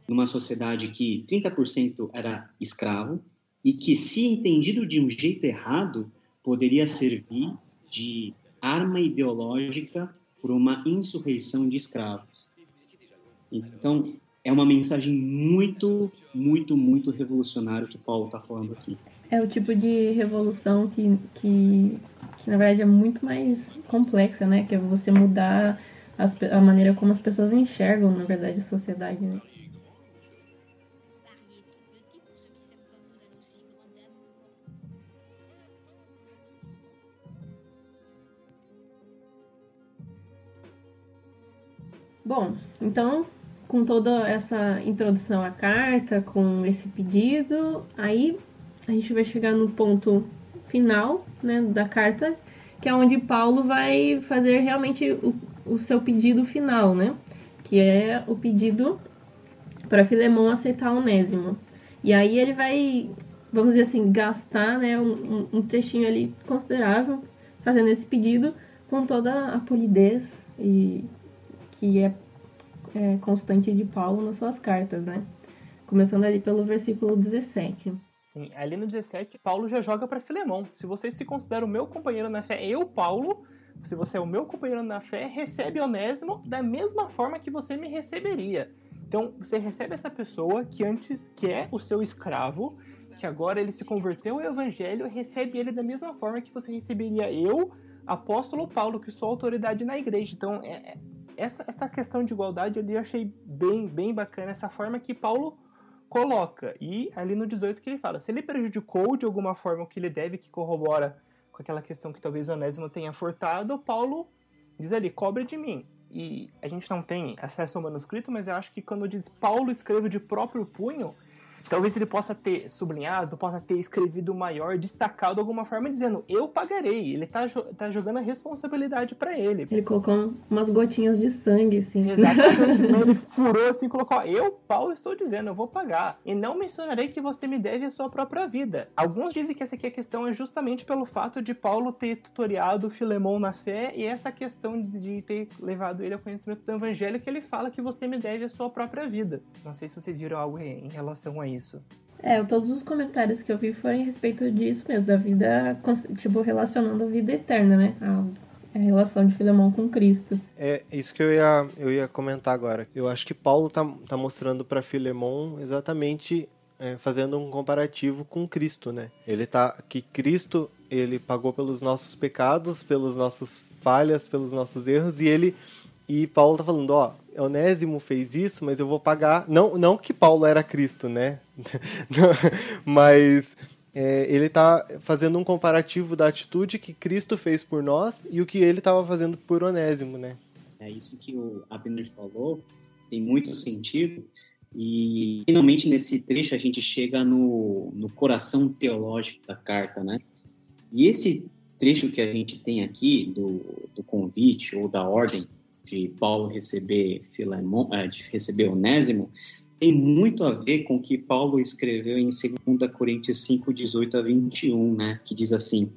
numa sociedade que 30% era escravo e que, se entendido de um jeito errado, poderia servir de arma ideológica por uma insurreição de escravos. Então, é uma mensagem muito, muito, muito revolucionária que Paulo está falando aqui. É o tipo de revolução que, que, que, na verdade, é muito mais complexa, né? Que é você mudar as, a maneira como as pessoas enxergam, na verdade, a sociedade, né? Bom, então, com toda essa introdução à carta, com esse pedido, aí a gente vai chegar no ponto final né, da carta, que é onde Paulo vai fazer realmente o, o seu pedido final, né? Que é o pedido para Filemão aceitar Onésimo. E aí ele vai, vamos dizer assim, gastar né, um, um trechinho ali considerável fazendo esse pedido com toda a polidez e que é é, constante de Paulo nas suas cartas, né? Começando ali pelo versículo 17. Sim, ali no 17, Paulo já joga para Filemão. Se você se considera o meu companheiro na fé, eu, Paulo, se você é o meu companheiro na fé, recebe Onésimo da mesma forma que você me receberia. Então, você recebe essa pessoa que antes que é o seu escravo, que agora ele se converteu ao evangelho, recebe ele da mesma forma que você receberia eu, apóstolo Paulo, que sou autoridade na igreja. Então, é, é essa, essa questão de igualdade eu achei bem, bem bacana, essa forma que Paulo coloca. E ali no 18 que ele fala, se ele prejudicou de alguma forma o que ele deve, que corrobora com aquela questão que talvez Onésimo tenha furtado, Paulo diz ali, cobre de mim. E a gente não tem acesso ao manuscrito, mas eu acho que quando diz Paulo escreve de próprio punho, Talvez ele possa ter sublinhado, possa ter escrevido maior, destacado de alguma forma, dizendo eu pagarei. Ele tá, tá jogando a responsabilidade para ele. Ele colocou umas gotinhas de sangue, assim. Exatamente. né? Ele furou assim, colocou: eu, Paulo, estou dizendo, eu vou pagar. E não mencionarei que você me deve a sua própria vida. Alguns dizem que essa aqui a questão é justamente pelo fato de Paulo ter tutoriado Filemão na fé e essa questão de ter levado ele ao conhecimento do evangelho que ele fala que você me deve a sua própria vida. Não sei se vocês viram algo em relação a isso. É, todos os comentários que eu vi foram a respeito disso mesmo, da vida, tipo, relacionando a vida eterna, né? A, a relação de Filemão com Cristo. É isso que eu ia, eu ia comentar agora. Eu acho que Paulo tá, tá mostrando para Filemão exatamente é, fazendo um comparativo com Cristo, né? Ele tá que Cristo ele pagou pelos nossos pecados, pelas nossas falhas, pelos nossos erros e ele e Paulo tá falando, ó, Onésimo fez isso, mas eu vou pagar. Não, não que Paulo era Cristo, né? mas é, ele tá fazendo um comparativo da atitude que Cristo fez por nós e o que ele estava fazendo por Onésimo, né? É isso que o Abner falou, tem muito sentido. E finalmente nesse trecho a gente chega no, no coração teológico da carta, né? E esse trecho que a gente tem aqui do, do convite ou da ordem de Paulo receber Filemon, é, de receber Onésimo, tem muito a ver com o que Paulo escreveu em 2 Coríntios 5, 18 a 21, né? Que diz assim: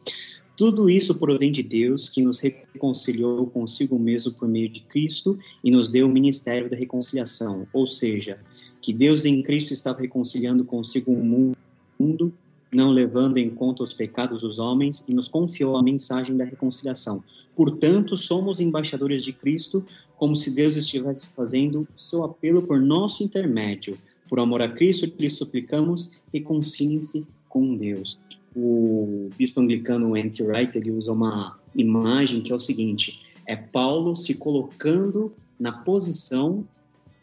Tudo isso provém de Deus, que nos reconciliou consigo mesmo por meio de Cristo e nos deu o ministério da reconciliação. Ou seja, que Deus em Cristo estava reconciliando consigo o mundo não levando em conta os pecados dos homens, e nos confiou a mensagem da reconciliação. Portanto, somos embaixadores de Cristo, como se Deus estivesse fazendo seu apelo por nosso intermédio. Por amor a Cristo, lhe suplicamos, reconciliem-se com Deus. O bispo anglicano Anthony Wright ele usa uma imagem que é o seguinte: é Paulo se colocando na posição,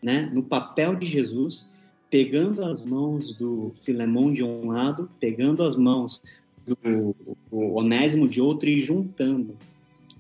né, no papel de Jesus, pegando as mãos do Filemão de um lado, pegando as mãos do, do Onésimo de outro e juntando.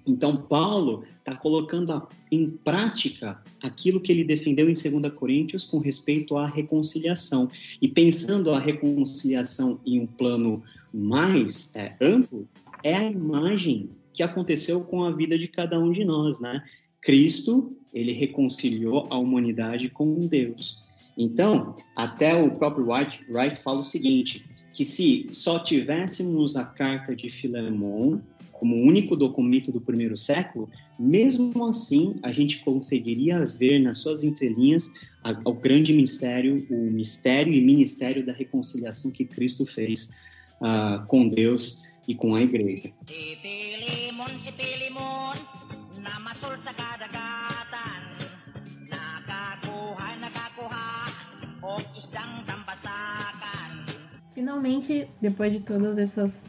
Então, Paulo está colocando a, em prática aquilo que ele defendeu em 2 Coríntios com respeito à reconciliação. E pensando a reconciliação em um plano mais é, amplo, é a imagem que aconteceu com a vida de cada um de nós, né? Cristo, ele reconciliou a humanidade com Deus. Então, até o próprio Wright, Wright fala o seguinte, que se só tivéssemos a carta de Filemon como único documento do primeiro século, mesmo assim a gente conseguiria ver nas suas entrelinhas o grande mistério, o mistério e ministério da reconciliação que Cristo fez uh, com Deus e com a igreja. Finalmente, depois de todos essas,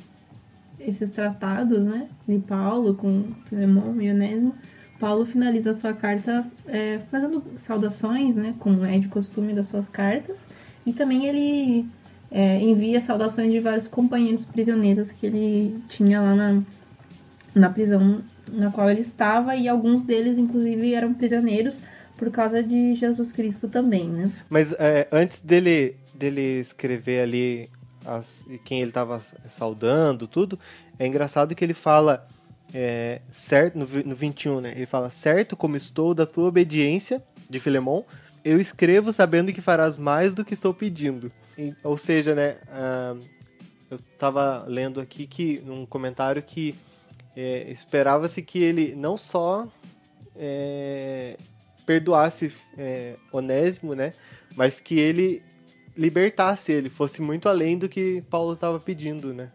esses tratados, né, de Paulo com Filemão e Onésimo, Paulo finaliza sua carta é, fazendo saudações, né, como é de costume das suas cartas, e também ele é, envia saudações de vários companheiros prisioneiros que ele tinha lá na, na prisão na qual ele estava, e alguns deles, inclusive, eram prisioneiros por causa de Jesus Cristo também, né? Mas é, antes dele, dele escrever ali as, quem ele estava saudando, tudo, é engraçado que ele fala, é, certo, no, no 21, né? Ele fala, certo como estou da tua obediência, de Filemon, eu escrevo sabendo que farás mais do que estou pedindo. E, ou seja, né, uh, eu estava lendo aqui que num comentário que é, esperava-se que ele não só é, perdoasse é, Onésimo, né, mas que ele libertasse ele, fosse muito além do que Paulo estava pedindo, né?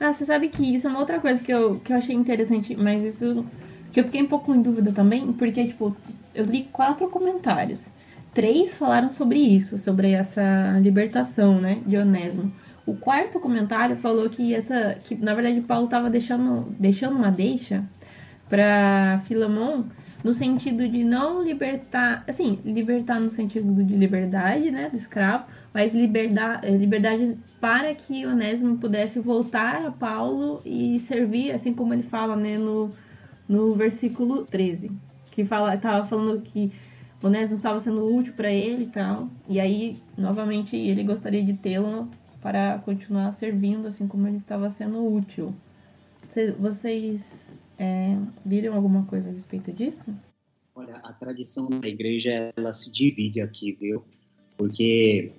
Ah, você sabe que isso é uma outra coisa que eu, que eu achei interessante, mas isso que eu fiquei um pouco em dúvida também, porque, tipo, eu li quatro comentários. Três falaram sobre isso, sobre essa libertação, né, de Onésimo. O quarto comentário falou que essa, que na verdade Paulo estava deixando, deixando uma deixa para Filamon no sentido de não libertar, assim, libertar no sentido de liberdade, né, do escravo, mas liberdade, liberdade para que Onésimo pudesse voltar a Paulo e servir, assim como ele fala, né, no, no versículo 13, que fala, tava falando que Onésimo estava sendo útil para ele e tal, e aí, novamente, ele gostaria de tê-lo para continuar servindo, assim como ele estava sendo útil. Vocês é, viram alguma coisa a respeito disso? Olha, a tradição da igreja ela se divide aqui, viu? Porque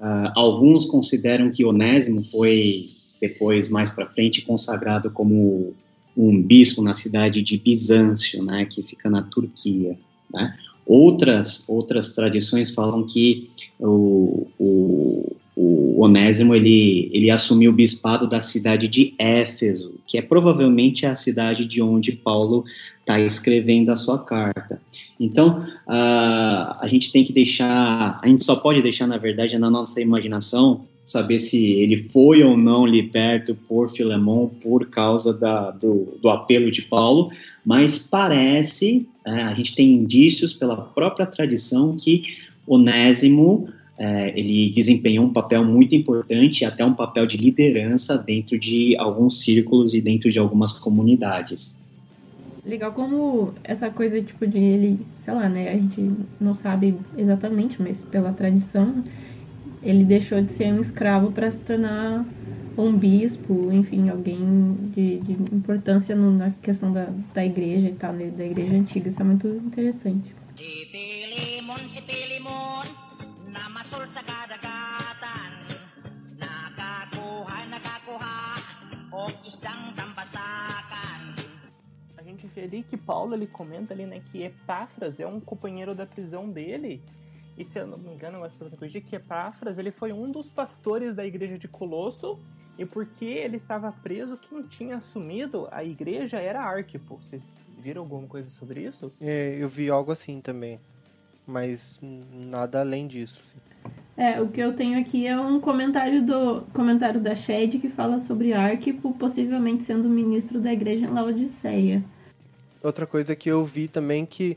uh, alguns consideram que Onésimo foi depois mais para frente consagrado como um bispo na cidade de Bizâncio, né, que fica na Turquia, né? Outras outras tradições falam que o, o o Onésimo ele, ele assumiu o bispado da cidade de Éfeso, que é provavelmente a cidade de onde Paulo está escrevendo a sua carta. Então, uh, a gente tem que deixar, a gente só pode deixar, na verdade, na nossa imaginação, saber se ele foi ou não liberto por Filemão por causa da, do, do apelo de Paulo, mas parece, é, a gente tem indícios pela própria tradição que Onésimo é, ele desempenhou um papel muito importante, até um papel de liderança dentro de alguns círculos e dentro de algumas comunidades. Legal como essa coisa, tipo, de ele, sei lá, né, a gente não sabe exatamente, mas pela tradição, ele deixou de ser um escravo para se tornar um bispo, enfim, alguém de, de importância no, na questão da, da igreja e tal, né, da igreja antiga. Isso é muito interessante. Sa kadagatan Nakakuha, O isang A gente vê ali que Paulo ele comenta ali, né, que Epáfras é um companheiro da prisão dele. E se eu não me engano, outra coisa que Epáfras ele foi um dos pastores da igreja de Colosso e porque ele estava preso, quem tinha assumido a igreja era Arquipo. Vocês viram alguma coisa sobre isso? É, eu vi algo assim também, mas nada além disso. É, o que eu tenho aqui é um comentário do comentário da Shed que fala sobre Arquipo possivelmente sendo ministro da igreja em Laodiceia. Outra coisa que eu vi também que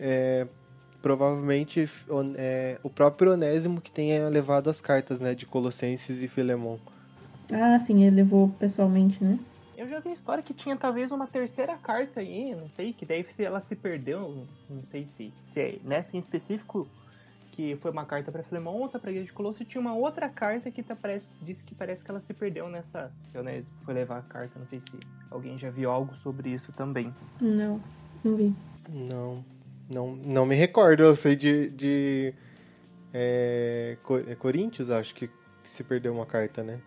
é, provavelmente é, o próprio Onésimo que tenha levado as cartas, né, de Colossenses e Filemon. Ah, sim, ele levou pessoalmente, né? Eu já vi a história que tinha talvez uma terceira carta aí, não sei, que daí se ela se perdeu, não sei se, se é nessa em específico, que foi uma carta para Filemon, outra para a igreja de Colosso, e tinha uma outra carta que tá, parece, disse que parece que ela se perdeu nessa. Eu, né, foi levar a carta, não sei se alguém já viu algo sobre isso também. Não, não vi. Não, não, não me recordo, eu sei de. de é, é Coríntios, acho que se perdeu uma carta, né?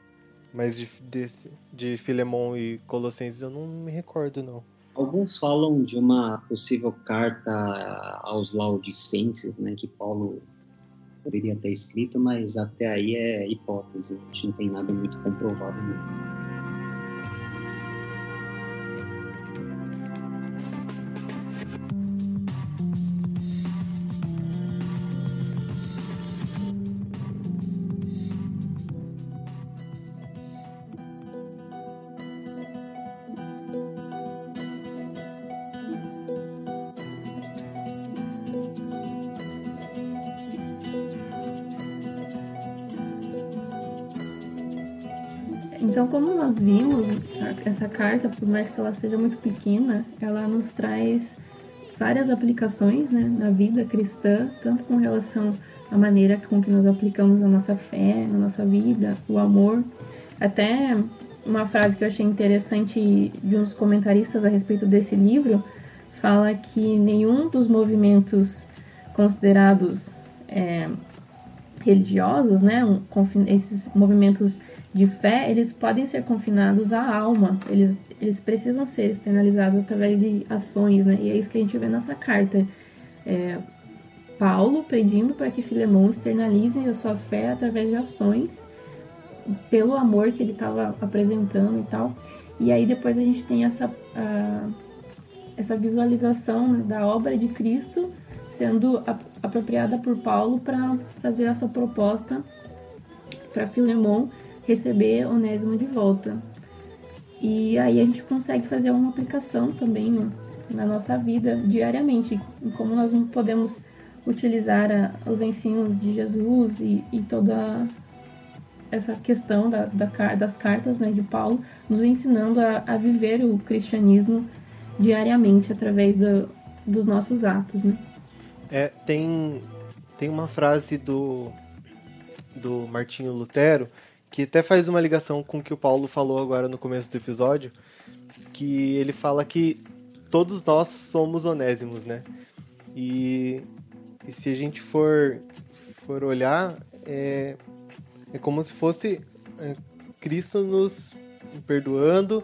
Mas de, de, de Filemon e Colossenses eu não me recordo, não. Alguns falam de uma possível carta aos Laodicenses, né, que Paulo poderia ter escrito, mas até aí é hipótese, a gente não tem nada muito comprovado. Mesmo. Então, como nós vimos, essa carta, por mais que ela seja muito pequena, ela nos traz várias aplicações né, na vida cristã, tanto com relação à maneira com que nós aplicamos a nossa fé, na nossa vida, o amor. Até uma frase que eu achei interessante de uns comentaristas a respeito desse livro fala que nenhum dos movimentos considerados é, religiosos, né, esses movimentos de fé, eles podem ser confinados à alma, eles, eles precisam ser externalizados através de ações, né? E é isso que a gente vê nessa carta. É, Paulo pedindo para que Filemão externalize a sua fé através de ações, pelo amor que ele estava apresentando e tal. E aí depois a gente tem essa, essa visualização da obra de Cristo sendo apropriada por Paulo para fazer essa proposta para Filemão receber Onésimo de volta. E aí a gente consegue fazer uma aplicação também né, na nossa vida diariamente, como nós não podemos utilizar a, os ensinos de Jesus e, e toda essa questão da, da, das cartas né, de Paulo, nos ensinando a, a viver o cristianismo diariamente através do, dos nossos atos. Né? É, tem, tem uma frase do, do Martinho Lutero que até faz uma ligação com o que o Paulo falou agora no começo do episódio, que ele fala que todos nós somos onésimos, né? E, e se a gente for, for olhar, é, é como se fosse é, Cristo nos perdoando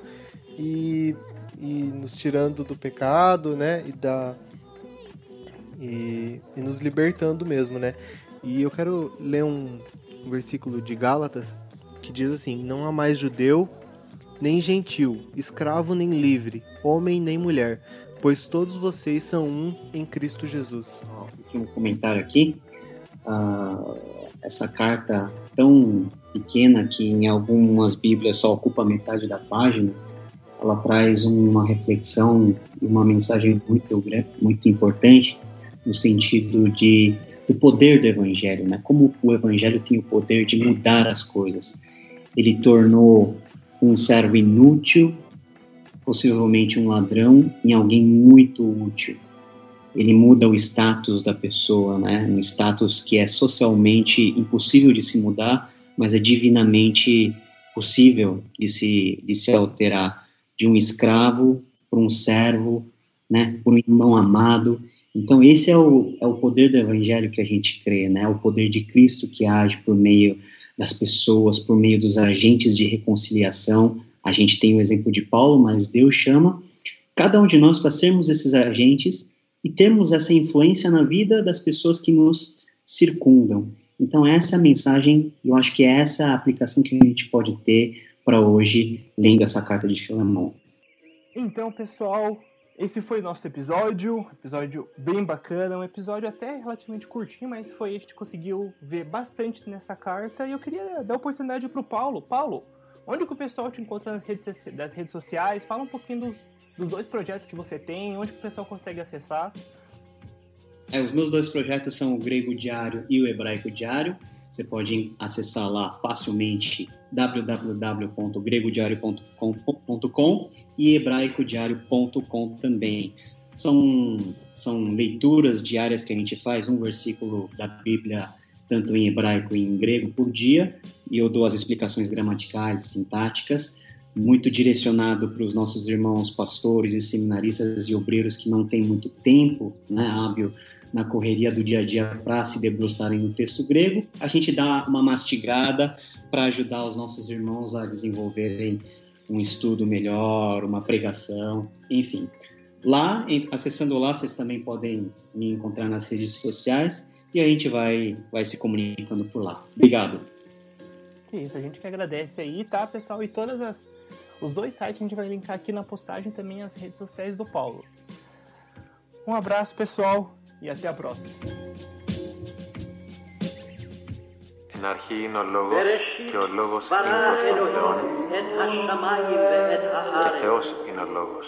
e, e nos tirando do pecado, né? E, da, e, e nos libertando mesmo, né? E eu quero ler um, um versículo de Gálatas que diz assim: Não há mais judeu nem gentil, escravo nem livre, homem nem mulher, pois todos vocês são um em Cristo Jesus. um comentário aqui. Uh, essa carta tão pequena que em algumas Bíblias só ocupa metade da página, ela traz uma reflexão e uma mensagem muito muito importante no sentido de o poder do evangelho, né? Como o evangelho tem o poder de mudar as coisas ele tornou um servo inútil, possivelmente um ladrão, em alguém muito útil. Ele muda o status da pessoa, né? Um status que é socialmente impossível de se mudar, mas é divinamente possível de se, de se alterar de um escravo para um servo, né? Por um irmão amado. Então, esse é o, é o poder do evangelho que a gente crê, né? O poder de Cristo que age por meio das pessoas, por meio dos agentes de reconciliação. A gente tem o exemplo de Paulo, mas Deus chama cada um de nós para sermos esses agentes e termos essa influência na vida das pessoas que nos circundam. Então, essa é a mensagem, eu acho que é essa a aplicação que a gente pode ter para hoje, lendo essa carta de Filemão. Então, pessoal, esse foi nosso episódio, episódio bem bacana, um episódio até relativamente curtinho, mas foi a gente conseguiu ver bastante nessa carta e eu queria dar oportunidade para o Paulo. Paulo, onde que o pessoal te encontra nas redes, das redes sociais? Fala um pouquinho dos, dos dois projetos que você tem, onde que o pessoal consegue acessar. É, os meus dois projetos são o Grego Diário e o Hebraico Diário. Você pode acessar lá facilmente www.gregodiario.com e hebraicodiario.com também. São, são leituras diárias que a gente faz, um versículo da Bíblia, tanto em hebraico e em grego, por dia, e eu dou as explicações gramaticais e sintáticas, muito direcionado para os nossos irmãos pastores e seminaristas e obreiros que não têm muito tempo né, hábil na correria do dia a dia para se debruçarem no texto grego, a gente dá uma mastigada para ajudar os nossos irmãos a desenvolverem um estudo melhor, uma pregação, enfim. Lá, acessando lá, vocês também podem me encontrar nas redes sociais e a gente vai, vai se comunicando por lá. Obrigado. Que isso, a gente que agradece aí, tá, pessoal? E todas as os dois sites a gente vai linkar aqui na postagem também as redes sociais do Paulo. Um abraço, pessoal y até a próxima. Εν αρχή είναι ο Λόγος και ο Λόγος είναι προς τον Θεόν και Θεός είναι ο Λόγος.